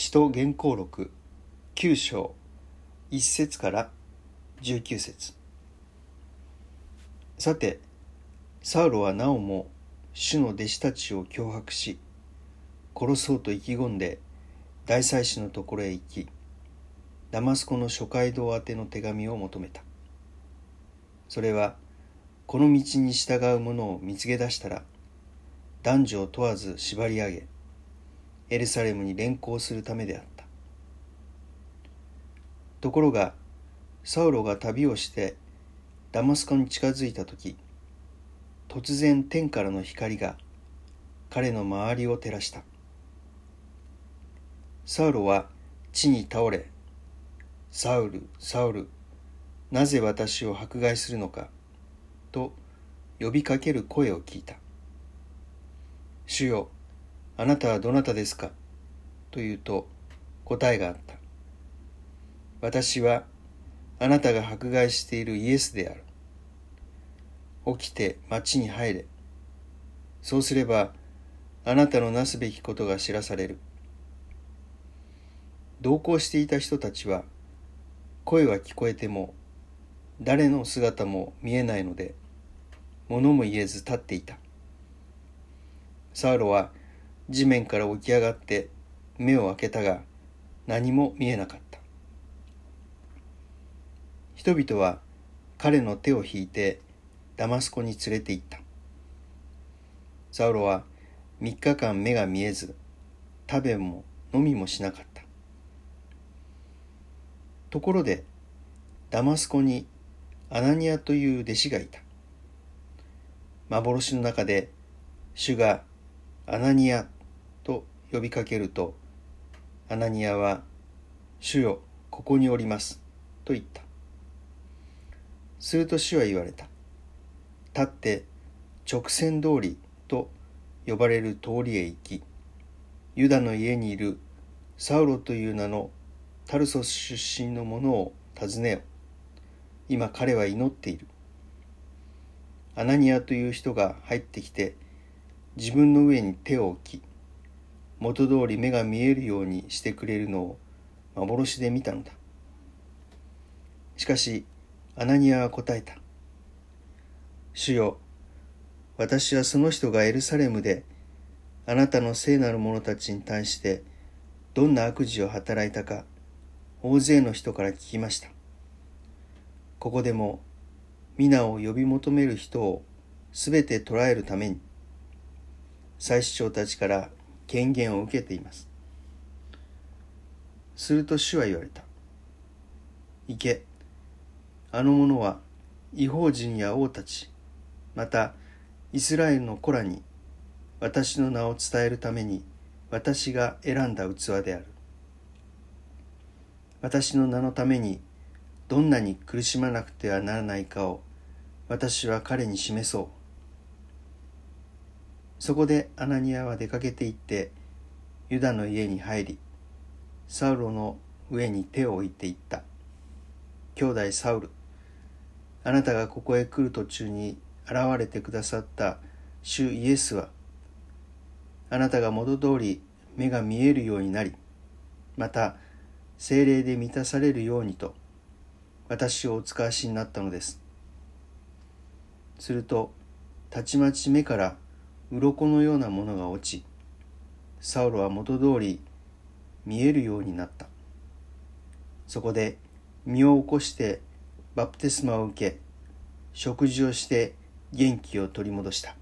使徒原稿録9章1節から19節。さてサウロはなおも主の弟子たちを脅迫し殺そうと意気込んで大祭司のところへ行きダマスコの諸街道宛ての手紙を求めた。それはこの道に従う者を見つけ出したら男女を問わず縛り上げエルサレムに連行するためであった。ところがサウロが旅をしてダマスコに近づいた時突然天からの光が彼の周りを照らした。サウロは地に倒れサウルサウルなぜ私を迫害するのかと呼びかける声を聞いた。主よあなたはどなたですか？と言うと答えがあった。私はあなたが迫害しているイエスである。起きて町に入れ。そうすればあなたのなすべきことが知らされる。同行していた人たちは声は聞こえても誰の姿も見えないので物も言えず立っていた。サウロは地面から起き上がって目を開けたが何も見えなかった。人々は彼の手を引いてダマスコに連れて行った。サウロは3日間目が見えず食べも飲みもしなかった。ところでダマスコにアナニアという弟子がいた。幻の中で主がアナニアと呼びかけるとアナニアは「主よここにおります」と言った。すると主は言われた立って直線通りと呼ばれる通りへ行きユダの家にいるサウロという名のタルソス出身の者を訪ねよ。今彼は祈っているアナニアという人が入ってきて自分の上に手を置き元通り目が見えるようにしてくれるのを幻で見たのだ。しかしアナニアは答えた。主よ私はその人がエルサレムであなたの聖なる者たちに対してどんな悪事を働いたか大勢の人から聞きました。ここでも皆を呼び求める人をすべて捕らえるために祭司長たちから権限を受けています。すると主は言われた。行け。あの者は違法人や王たち、またイスラエルの子らに私の名を伝えるために私が選んだ器である。私の名のためにどんなに苦しまなくてはならないかを私は彼に示そう。そこでアナニアは出かけて行ってユダの家に入りサウロの上に手を置いていった。兄弟サウル。あなたがここへ来る途中に現れてくださった主イエスはあなたが元通り目が見えるようになりまた精霊で満たされるようにと私をお使わしになったのです。するとたちまち目から鱗のようなものが落ちサウロは元通り見えるようになった。そこで身を起こしてバプテスマを受け食事をして元気を取り戻した。